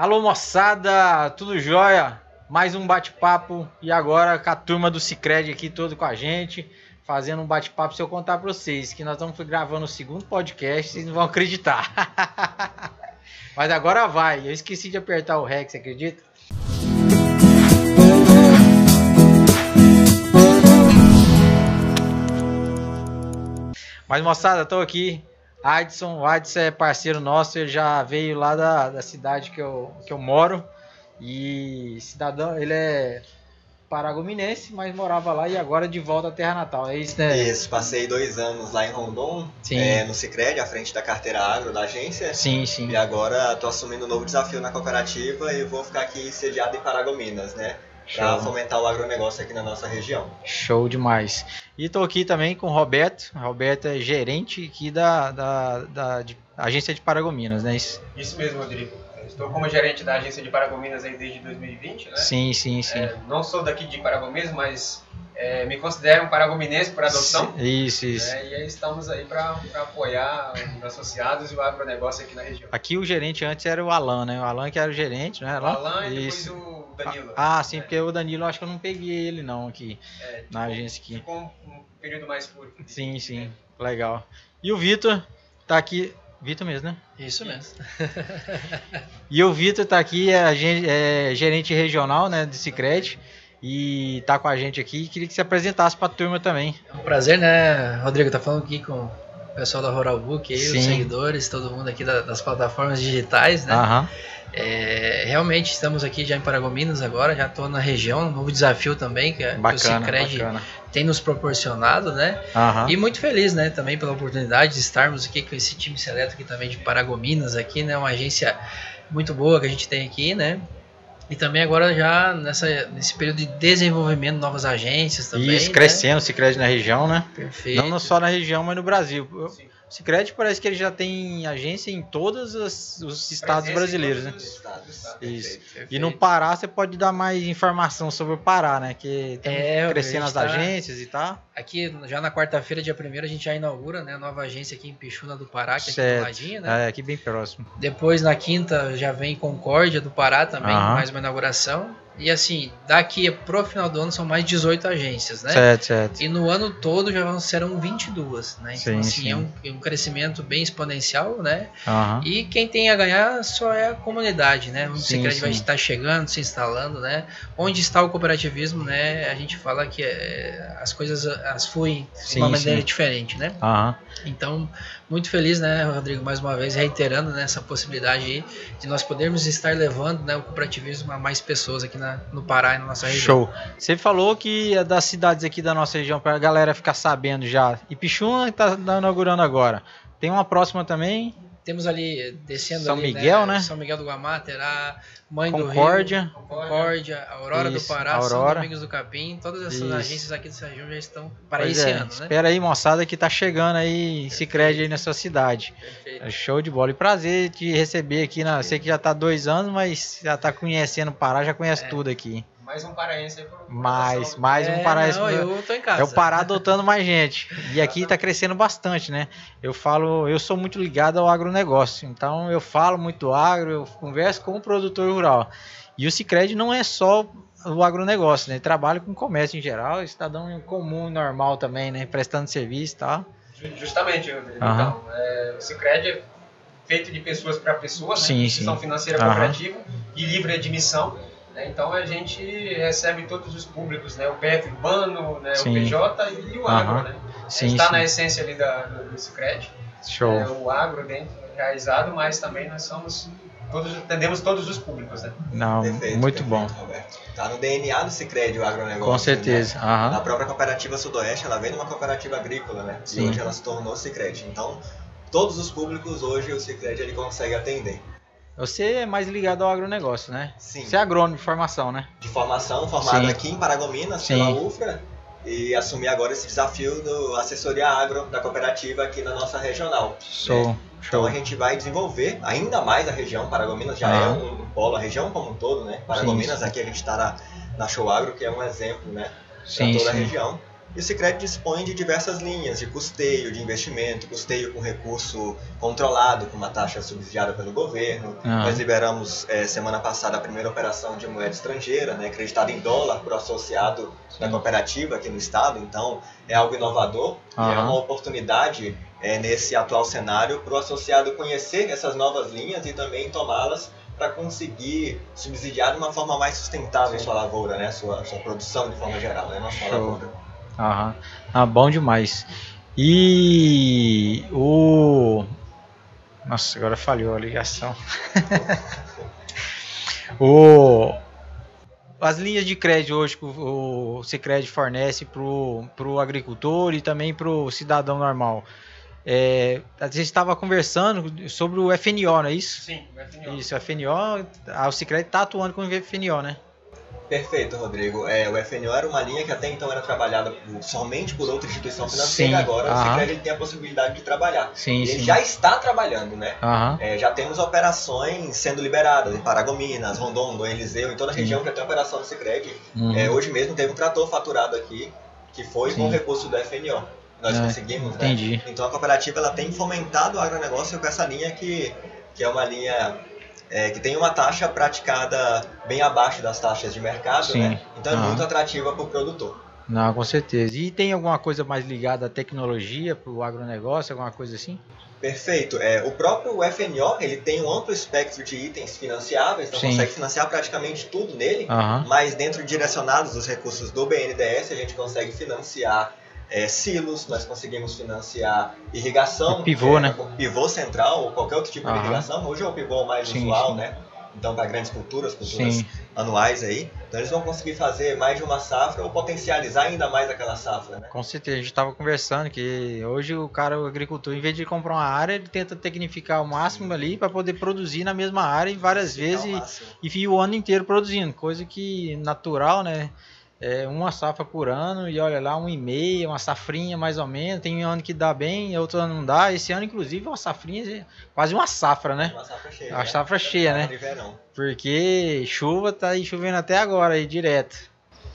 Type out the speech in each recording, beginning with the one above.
Alô moçada, tudo jóia? Mais um bate-papo e agora com a turma do Cicred aqui todo com a gente, fazendo um bate-papo. Se eu contar para vocês que nós estamos gravando o segundo podcast, vocês não vão acreditar. Mas agora vai. Eu esqueci de apertar o REC, você acredita? Mas moçada, estou aqui. Adson, o Adson é parceiro nosso, ele já veio lá da, da cidade que eu, que eu moro. E cidadão, ele é paragominense, mas morava lá e agora de volta à terra natal. É isso, né? Isso, passei dois anos lá em Rondon, é, no Cicred, à frente da carteira agro da agência. Sim, sim. E agora estou assumindo um novo desafio na cooperativa e vou ficar aqui sediado em Paragominas, né? Para fomentar o agronegócio aqui na nossa região. Show demais. E estou aqui também com o Roberto. O Roberto é gerente aqui da, da, da de, agência de Paragominas, né? Isso, Isso mesmo, Rodrigo. Estou como gerente da agência de Paragominas aí desde 2020, né? Sim, sim, sim. É, não sou daqui de Paragominas, mas é, me considero um paragominense por adoção. Isso, isso. É, e aí estamos aí para apoiar os associados e o agronegócio aqui na região. Aqui o gerente antes era o Alan, né? O Alan que era o gerente, né? O Alan e depois o Danilo. Ah, sim, porque o Danilo acho que eu não peguei ele não aqui é, na agência aqui. Ficou um, período mais curto. Sim, sim. Legal. E o Vitor tá aqui Vitor mesmo, né? Isso mesmo. e o Vitor tá aqui, é, é, gerente regional né, do Cicred e tá com a gente aqui. Queria que você apresentasse para a turma também. É um prazer, né, Rodrigo? Tá falando aqui com o pessoal da Rural Book, aí, os seguidores, todo mundo aqui da, das plataformas digitais, né? Uhum. É, realmente estamos aqui já em Paragominas agora, já estou na região, um novo desafio também que, bacana, que o Cicred bacana. tem nos proporcionado, né? Uhum. E muito feliz, né, também pela oportunidade de estarmos aqui com esse time seleto aqui também de Paragominas aqui, né? Uma agência muito boa que a gente tem aqui, né? E também agora já nessa, nesse período de desenvolvimento de novas agências também. Isso, crescendo, né? Cicred na região, né? Perfeito. Não só na região, mas no Brasil. Sim. O Cicred parece que ele já tem agência em todos os, os estados brasileiros, né? Estados. Isso. Perfeito. E no Pará você pode dar mais informação sobre o Pará, né? Que tem é, crescendo as tá... agências e tal. Aqui, já na quarta-feira, dia 1 a gente já inaugura né, a nova agência aqui em Pichuna do Pará, que é aqui do ladinho, né? É, aqui bem próximo. Depois, na quinta, já vem Concórdia do Pará também, uhum. mais uma inauguração. E assim, daqui pro final do ano são mais 18 agências, né? Certo, certo. E no ano todo já serão 22, né? Então, sim, assim, sim. É, um, é um crescimento bem exponencial, né? Uhum. E quem tem a ganhar só é a comunidade, né? O sim, Cicred vai estar chegando, se instalando, né? Onde está o cooperativismo, né? A gente fala que é, as coisas as fluem de uma maneira diferente, né? Uhum. Então, muito feliz, né, Rodrigo, mais uma vez reiterando né, essa possibilidade aí de nós podermos estar levando né, o cooperativismo a mais pessoas aqui na, no Pará e na nossa região. Show. Você falou que é das cidades aqui da nossa região, para a galera ficar sabendo já. Ipixuna está inaugurando agora. Tem uma próxima também? Temos ali, descendo São ali, Miguel, né? São Miguel do Guamá, terá Mãe Concórdia. do Rio, Concórdia, Aurora Isso, do Pará, Aurora. São Domingos do Capim, todas essas Isso. agências aqui dessa região já estão para Pois esse é, ano, né? Espera aí, moçada, que tá chegando aí Cicred aí na sua cidade. Perfeito. É show de bola. E prazer te receber aqui. Na, sei que já tá dois anos, mas já tá conhecendo o Pará, já conhece É. tudo aqui. Mais um paraense aí por, por Mais, mais um É, paraense. não, eu tô em casa. É o Pará adotando mais gente. E aqui tá crescendo bastante, né? Eu falo, eu sou muito ligado ao agronegócio. Então eu falo muito do agro, eu converso com o produtor rural. E o Cicred não é só o agronegócio, né? Ele trabalha com comércio em geral, cidadão comum, normal também, né? Prestando serviço e tal. Ju- Justamente, Rodrigo. Aham. Então, é, o Cicred é feito de pessoas para pessoas, né? Sim, Instituição sim. financeira Aham. cooperativa e livre admissão. Né? Então a gente recebe todos os públicos, né? O PF urbano, né? Sim. o PJ e o agro, Aham. né? Sim, está sim. na essência ali da, do, do Cicred. Show. É, o agro dentro realizado, mas também nós somos todos atendemos todos os públicos, né? Não, Perfeito, muito perfeito, bom. Roberto. Tá no DNA do Cicred o agronegócio. Com certeza. Né? A própria cooperativa Sudoeste, ela vem de uma cooperativa agrícola, né? Sim. E hoje ela se tornou Cicred. Então, todos os públicos hoje o Cicred ele consegue atender. Você é mais ligado ao agronegócio, né? Sim. Você é agrônomo de formação, né? De formação, formado Sim. aqui em Paragominas, Sim. pela UFRA, e assumir agora esse desafio do assessoria agro da cooperativa aqui na nossa regional. Show. né? Então Show. a gente vai desenvolver ainda mais a região. Paragominas já é Ah. um, um polo, a região como um todo, né? Paragominas, sim. aqui a gente está na, na Show Agro, que é um exemplo, né? Para Sim, toda a sim. região. E o Sicredi dispõe de diversas linhas de custeio, de investimento, custeio com recurso controlado, com uma taxa subsidiada pelo governo. Ah. Nós liberamos eh, semana passada a primeira operação de moeda estrangeira, né, acreditada em dólar o associado da cooperativa aqui no estado. Então é algo inovador e é uma oportunidade eh, nesse atual cenário para o associado conhecer essas novas linhas e também tomá-las para conseguir subsidiar de uma forma mais sustentável sua lavoura, né, sua, sua produção de forma geral, né, não só a Show. lavoura. Aham. Ah, bom demais. E o. Nossa, agora falhou a ligação. o... As linhas de crédito hoje que o o Sicredi fornece para o agricultor e também para o cidadão normal. É, a gente estava conversando sobre o FNO, não é isso? Sim, vai FNO. Isso, o FNO, ah, o Sicredi está atuando com o FNO, né? Perfeito, Rodrigo. É, o FNO era uma linha que até então era trabalhada por- somente por outra instituição financeira, Sim, agora o. Sicredi tem a possibilidade de trabalhar. Sim, ele sim. já está trabalhando, né? É, já temos operações sendo liberadas em Paragominas, Rondon, Dom Eliseu, em toda a região já tem operação do Sicredi. Uhum. É, hoje mesmo teve um trator faturado aqui, que foi com recurso do FNO. Nós É, conseguimos, né? entendi. Então a cooperativa ela tem fomentado o agronegócio com essa linha que, que é uma linha é, que tem uma taxa praticada bem abaixo das taxas de mercado, Sim. né? Então é muito atrativa para o produtor. Não, com certeza. E tem alguma coisa mais ligada à tecnologia, para o agronegócio, alguma coisa assim? Perfeito. É, o próprio FNO ele tem um amplo espectro de itens financiáveis, então Sim. consegue financiar praticamente tudo nele. Aham. Mas dentro direcionados dos recursos do BNDES, a gente consegue financiar é, silos, nós conseguimos financiar irrigação, O pivô, é, né? pivô central ou qualquer outro tipo de Aham. irrigação. Hoje é o pivô mais Sim, usual, sim. né? Então para grandes culturas, culturas Sim. anuais aí. Então eles vão conseguir fazer mais de uma safra ou potencializar ainda mais aquela safra, né? Com certeza, a gente estava conversando que hoje o cara, o agricultor, em vez de comprar uma área, ele tenta tecnificar o máximo ali para poder produzir na mesma área e várias vezes e fica o ano inteiro produzindo, coisa que natural, né? É uma safra por ano e olha lá, um e meio, uma safrinha mais ou menos. Tem ano que dá bem, outro ano não dá. Esse ano, inclusive, uma safrinha, quase uma safra, né? Uma safra cheia. Uma né? safra cheia, né? De verão. Porque chuva tá aí chovendo até agora aí direto.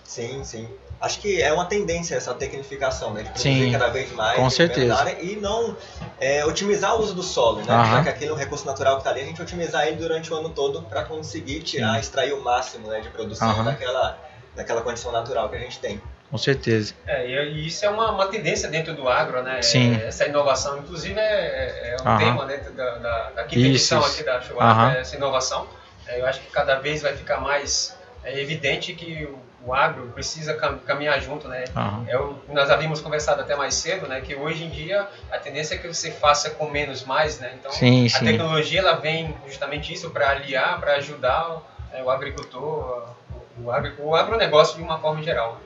Sim, sim. Acho que é uma tendência essa tecnificação, né? De produzir Sim, cada vez mais. com certeza. E não é, otimizar o uso do solo, né? Aham. Já que aquele é um recurso natural que está ali, a gente otimizar ele durante o ano todo para conseguir tirar, Sim. extrair o máximo né, de produção Aham. daquela, daquela condição natural que a gente tem. Com certeza. É, e e isso é uma, uma tendência dentro do agro, né? Sim. É, Essa inovação, inclusive, é, é- é um Aham. tema dentro da, da, da quinta Isso, edição isso. aqui da Show Aham. é essa inovação. É, eu acho que cada vez vai ficar mais é, evidente que o, o agro precisa cam- caminhar junto, né? Aham. É o- nós havíamos conversado até mais cedo, né? Que hoje em dia a tendência é que você faça com menos mais, né? Então Sim, a sim. tecnologia ela vem justamente isso para aliar, para ajudar é, o agricultor, o, agro, o agronegócio de uma forma geral.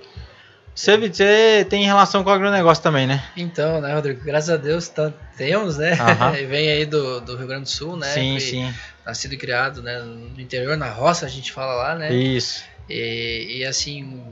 Você, você tem relação com o agronegócio também, né? Então, né, Rodrigo? Graças a Deus tá- temos, né? Aham. Vem aí do, do Rio Grande do Sul, né? sim, Foi sim. Nascido e criado né, no interior, na roça, a gente fala lá, né? Isso. E, e, assim,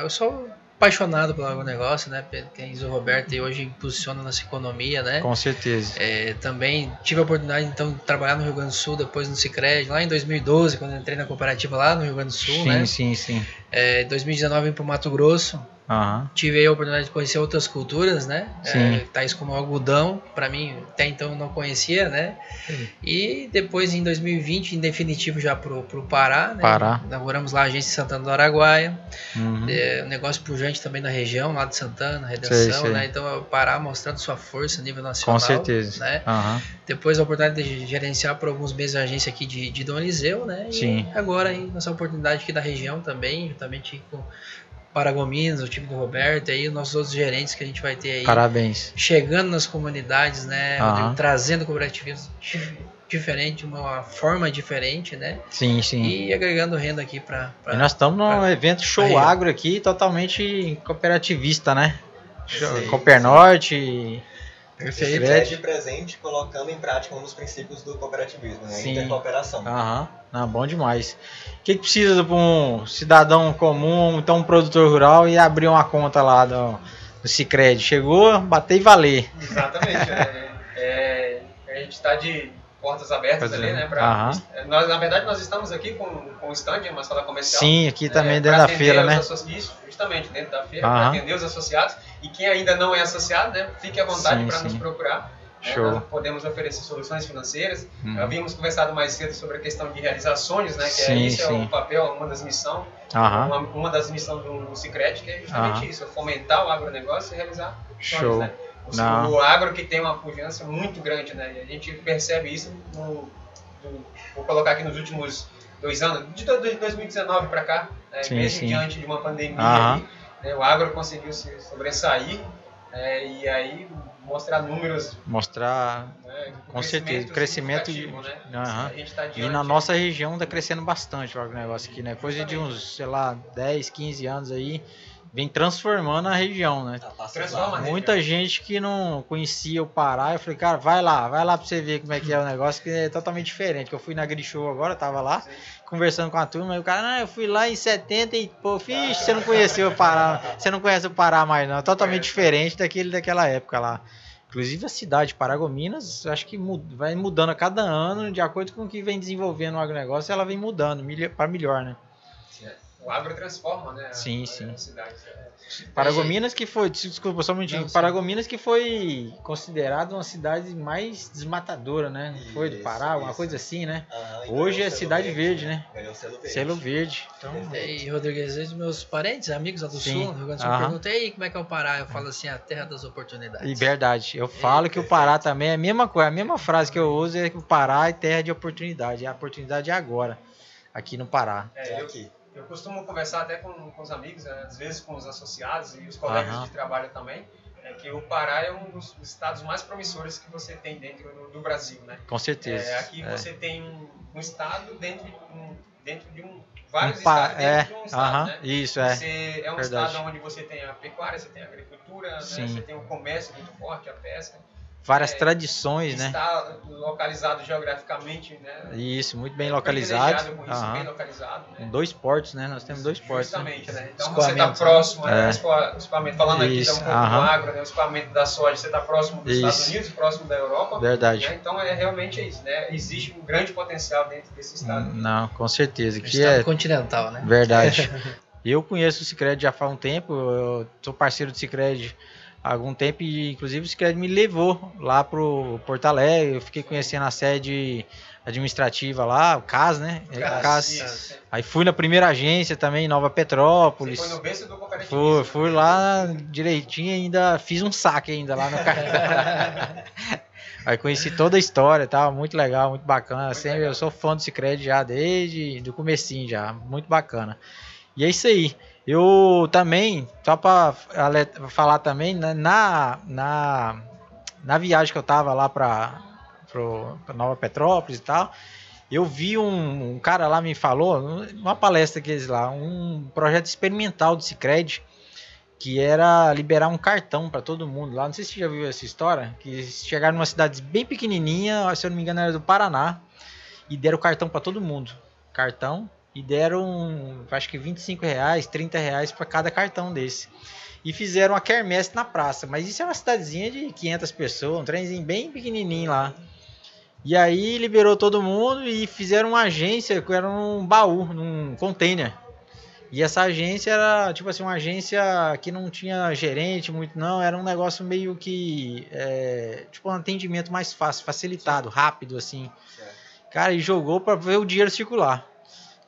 eu sou apaixonado pelo agronegócio, né? Quem diz o Roberto e hoje posiciona nossa economia, né? Com certeza. É, também tive a oportunidade então de trabalhar no Rio Grande do Sul, depois no Cicred, lá em 2012, quando entrei na cooperativa lá no Rio Grande do Sul, sim, né? sim, sim. É, 2019 vim para o Mato Grosso, Aham. tive a oportunidade de conhecer outras culturas, né? Sim. É, tais como o algodão, para mim até então eu não conhecia, né? E depois em 2020, em definitivo já pro, pro Pará, né? Pará. Inauguramos lá a agência Santana do Araguaia, Uhum. é, um negócio pujante também na região, lá de Santana, Redenção, sei. né? Então o Pará mostrando sua força a nível nacional. Com certeza. Né? Aham. Depois a oportunidade de gerenciar por alguns meses a agência aqui de, de Dom Eliseu, né? E Sim. agora aí nossa oportunidade aqui da região também, juntamente com Paragominas, o time do Roberto, e aí os nossos outros gerentes que a gente vai ter aí Parabéns. chegando nas comunidades, né? Rodrigo, trazendo cooperativismo dif- diferente, uma forma diferente, né? Sim, sim. E agregando renda aqui para nós estamos num evento show agro aqui, totalmente cooperativista, né? Sim, Coopernorte. Perfeito. Esse é de presente colocando em prática um dos princípios do cooperativismo, né? Sim. Intercooperação. Aham. Ah, bom demais. O que, que precisa para um cidadão comum, então um produtor rural, e abrir uma conta lá do, do Cicred? Chegou, bater e valer. Exatamente. é, é, a gente está de, portas abertas Pois ali, é. né? Pra, é, nós, na verdade, nós estamos aqui com, com o stand, uma sala comercial. Sim, aqui também é, dentro da feira, né? Isso, justamente, dentro da feira, Aham. para atender os associados. E quem ainda não é associado, né, fique à vontade para nos procurar. né, Show. nós podemos oferecer soluções financeiras. Uhum. Havíamos conversado mais cedo sobre a questão de realizar sonhos, né? Que Sim, é, isso é sim. o papel, uma das missões, Aham. uma, uma das missões do, do Cicred, que é justamente isso, é fomentar o agronegócio e realizar sonhos, Show. né? O, Não. o agro que tem uma pujança muito grande, né? A gente percebe isso no, no- vou colocar aqui nos últimos dois anos, de do- de 2019 para cá, né? Sim, mesmo sim. diante de uma pandemia, aí, né? o agro conseguiu se sobressair né? e aí mostrar números Mostrar né, Com certeza, crescimento de- né? Tá E na nossa região tá crescendo bastante o agronegócio aqui, né? Coisa de uns, sei lá, 10, 15 anos aí, vem transformando a região, né? Tá, passa Transforma? Muita gente que não conhecia o Pará, eu falei, cara, vai lá, vai lá pra você ver como é que é o negócio, que é totalmente diferente. Que eu fui na Grishow agora, tava lá, Sim. conversando com a turma, e o cara, não, eu fui lá em 70 e, pô, fixe, você não conheceu o Pará, você não conhece o Pará mais não, é totalmente Conheço. diferente daquele daquela época lá. Inclusive a cidade de Paragominas, acho que mu- vai mudando a cada ano, de acordo com o que vem desenvolvendo o agronegócio, ela vem mudando para melhor, né? O agro transforma, né? a- Sim, a, sim. cidade. É. Paragominas que foi, desculpa só um minutinho, Não. Paragominas que foi considerada uma cidade mais desmatadora, né? Não foi do Isso, Pará, uma isso. coisa assim, né? E Hoje ganhou é cidade verde, né? Ganhou o selo verde. Selo verde. Então, E vezes meus parentes, amigos lá do Sim. sul, no Rio Grande do Sul, e aí, como é que é o Pará? Eu falo assim, a terra das oportunidades. e verdade. Eu falo que o Pará também é a mesma coisa, a mesma frase que eu uso é que o Pará é terra de oportunidade. A oportunidade é agora, aqui no Pará. É, É eu, aqui. Eu costumo conversar até com, com os amigos, né, às vezes com os associados e os colegas Aham. de trabalho também, é que o Pará é um dos estados mais promissores que você tem dentro do, do Brasil, né? Com certeza. É, aqui É. você tem um, um estado dentro de um, dentro de um vários Um pa- estados dentro é, de um estado, né? isso é. Você é um verdade. estado onde você tem a pecuária, você tem a agricultura, né? Você tem o comércio muito forte, a pesca. Várias é, tradições, né? Está localizado geograficamente, né? Isso, muito bem É localizado. com isso, Aham. bem localizado, né? Dois portos, né? Nós temos dois portos. né? Justamente, né? Então você está né? próximo, né? É. escoamento, falando aqui Isso, da um pouco do agro, né? o escoamento da soja, você está próximo dos Estados Isso. Unidos, próximo da Europa. Verdade. né? Então é realmente isso, né? Existe um grande potencial dentro desse estado. Não, com certeza. Que Estado é continental, né? verdade. Eu conheço o Cicred já faz um tempo, eu sou parceiro do Cicred algum tempo e inclusive o Cicred me levou lá pro Porto Alegre, eu fiquei conhecendo a sede administrativa lá, o CAS, né? É, Cas. Aí fui na primeira agência também, Nova Você Petrópolis. foi no berço do. Fui, fui lá direitinho ainda fiz um saque ainda lá no cartão. Aí conheci toda a história, tá? Muito legal, muito bacana. Muito Sempre legal. eu sou fã do Cicred já desde do comecinho já, muito bacana. E é isso aí. Eu também, só para falar também, né, na, na, na viagem que eu tava lá para Nova Petrópolis e tal, eu vi um, um cara lá me falou, numa palestra que eles lá, um projeto experimental do Cicred, que era liberar um cartão para todo mundo lá. Não sei se você já viu essa história, que chegaram numa cidade bem pequenininha, se eu não me engano era do Paraná, e deram cartão para todo mundo. Cartão e deram, acho que 25 reais, 30 reais para cada cartão desse. E fizeram uma quermesse na praça, mas isso é uma cidadezinha de 500 pessoas, um trenzinho bem pequenininho lá. E aí liberou todo mundo e fizeram uma agência que era um baú, num container. E essa agência era, tipo assim, uma agência que não tinha gerente muito, não. Era um negócio meio que, é, tipo, um atendimento mais fácil, facilitado, rápido, assim. Cara, e jogou pra ver o dinheiro circular.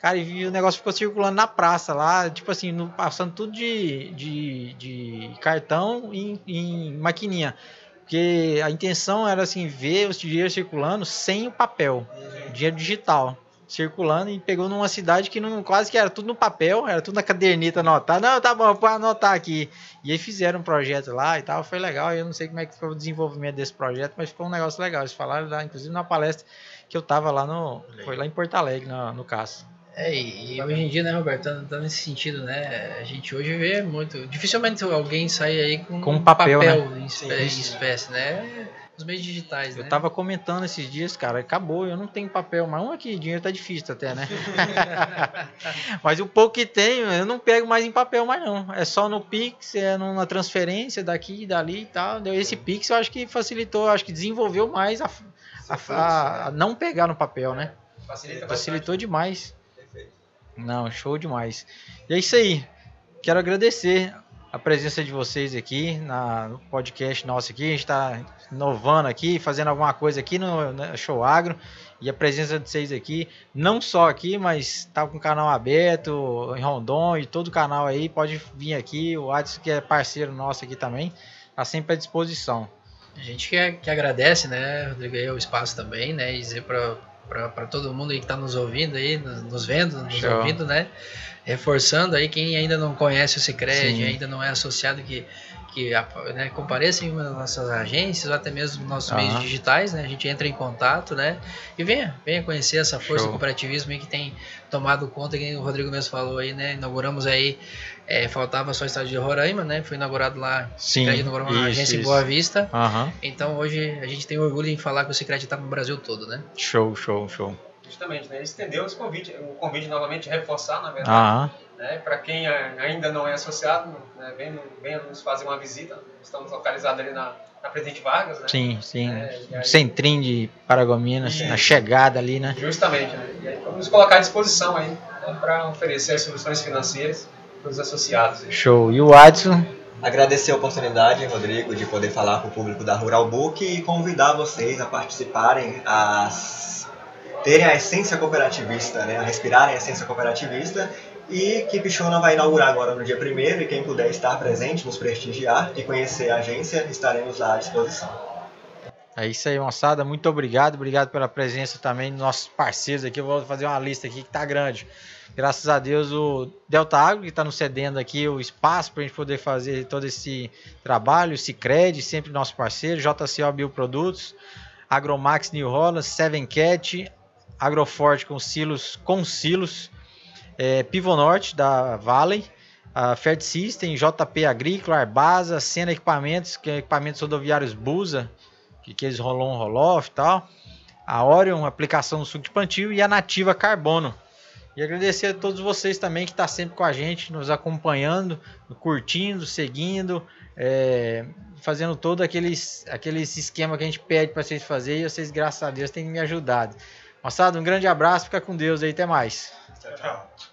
Cara, e o negócio ficou circulando na praça lá, tipo assim, no- passando tudo de, de, de cartão em, em maquininha. Porque a intenção era, assim, ver os dinheiros circulando sem o papel, dinheiro digital circulando e pegou numa cidade que não, quase que era tudo no papel, era tudo na caderneta anotar. Não, tá bom, pode anotar aqui. E aí fizeram um projeto lá e tal, foi legal. Eu não sei como é que foi o desenvolvimento desse projeto, mas foi um negócio legal. Eles falaram lá, inclusive na palestra que eu tava lá no. Foi lá em Porto Alegre, no, no caso. É, e, e hoje em dia, né, Roberto, tá, tá nesse sentido, né? A gente hoje vê muito. Dificilmente alguém sai aí com, Com papel, em, espé- Sim, em sim. espécie, né? Os meios digitais, Eu né? tava comentando esses dias, cara, acabou, eu não tenho papel, mas um aqui, dinheiro tá difícil até, né? mas o pouco que tenho, eu não pego mais em papel mais não. É só no Pix, é na transferência daqui e dali e tal. Esse Pix eu acho que facilitou, acho que desenvolveu mais a, a- a- a não pegar no papel, né? Facilita Facilitou demais. Não, show demais. E é isso aí. Quero agradecer a presença de vocês aqui na, no podcast nosso aqui. A gente está inovando aqui, fazendo alguma coisa aqui no, no Show Agro. E a presença de vocês aqui, não só aqui, mas tá com o canal aberto em Rondon e todo o canal aí, pode vir aqui. O Adson, que é parceiro nosso aqui também, tá sempre à disposição. A gente que, que agradece, né, Rodrigo, aí o espaço também, né, e dizer para todo mundo aí que está nos ouvindo aí, nos, nos vendo, nos Show. ouvindo, né, reforçando aí quem ainda não conhece o Cicred, Sim. ainda não é associado que que né, compareça em uma das nossas agências ou até mesmo nos nossos Aham. meios digitais, né? A gente entra em contato, né? E venha, venha conhecer essa força Show. do cooperativismo que tem tomado conta, que o Rodrigo mesmo falou aí, né? Inauguramos aí, é, faltava só o estádio de Roraima, né? Foi inaugurado lá, Sim, Cicred inaugurou uma isso, agência em isso. Boa Vista. Aham. Então hoje a gente tem orgulho em falar que o Cicred está no Brasil todo, né? Show, show, show. Justamente, né? Ele estendeu esse convite, o convite novamente reforçar, na verdade. Aham. né? Para quem ainda não é associado, né? venha, venha nos fazer uma visita. Estamos localizados ali na, na Presidente Vargas, né? Sim, sim. É, aí- Centrim de Paragominas, Isso. na chegada ali, né? Justamente, né? E aí vamos nos colocar à disposição aí né? para oferecer as soluções financeiras para os associados. Show. E o Adson? Agradecer a oportunidade, Rodrigo, de poder falar com o público da Rural Book e convidar vocês a participarem, a s- terem a essência cooperativista, né? respirarem a essência cooperativista. E que Bichona vai inaugurar agora no dia 1 e quem puder estar presente, nos prestigiar e conhecer a agência, estaremos lá à disposição. É isso aí, moçada. Muito obrigado. Obrigado pela presença também dos nossos parceiros aqui. Eu vou fazer uma lista aqui que tá grande. Graças a Deus, o Delta Agro, que está nos cedendo aqui o espaço para a gente poder fazer todo esse trabalho. O Cicred, sempre nosso parceiro. JCO Bioprodutos. Agromax New Holland. Seven Cat. Agroforte com silos. Com silos. É, Pivonorte, da Valley. A Fert System, JP Agrícola, Arbasa, Sena Equipamentos, que é equipamentos rodoviários Busa, que, que eles rolou um roll-off e tal. A Orion, aplicação no suco de plantio e a Nativa Carbono. E agradecer a todos vocês também que estão sempre com a gente, nos acompanhando, curtindo, seguindo, é, fazendo todo aqueles, aqueles esquema que a gente pede para vocês fazerem e vocês, graças a Deus, têm me ajudado. Moçada, um grande abraço, fica com Deus aí, até mais. Tchau, tchau.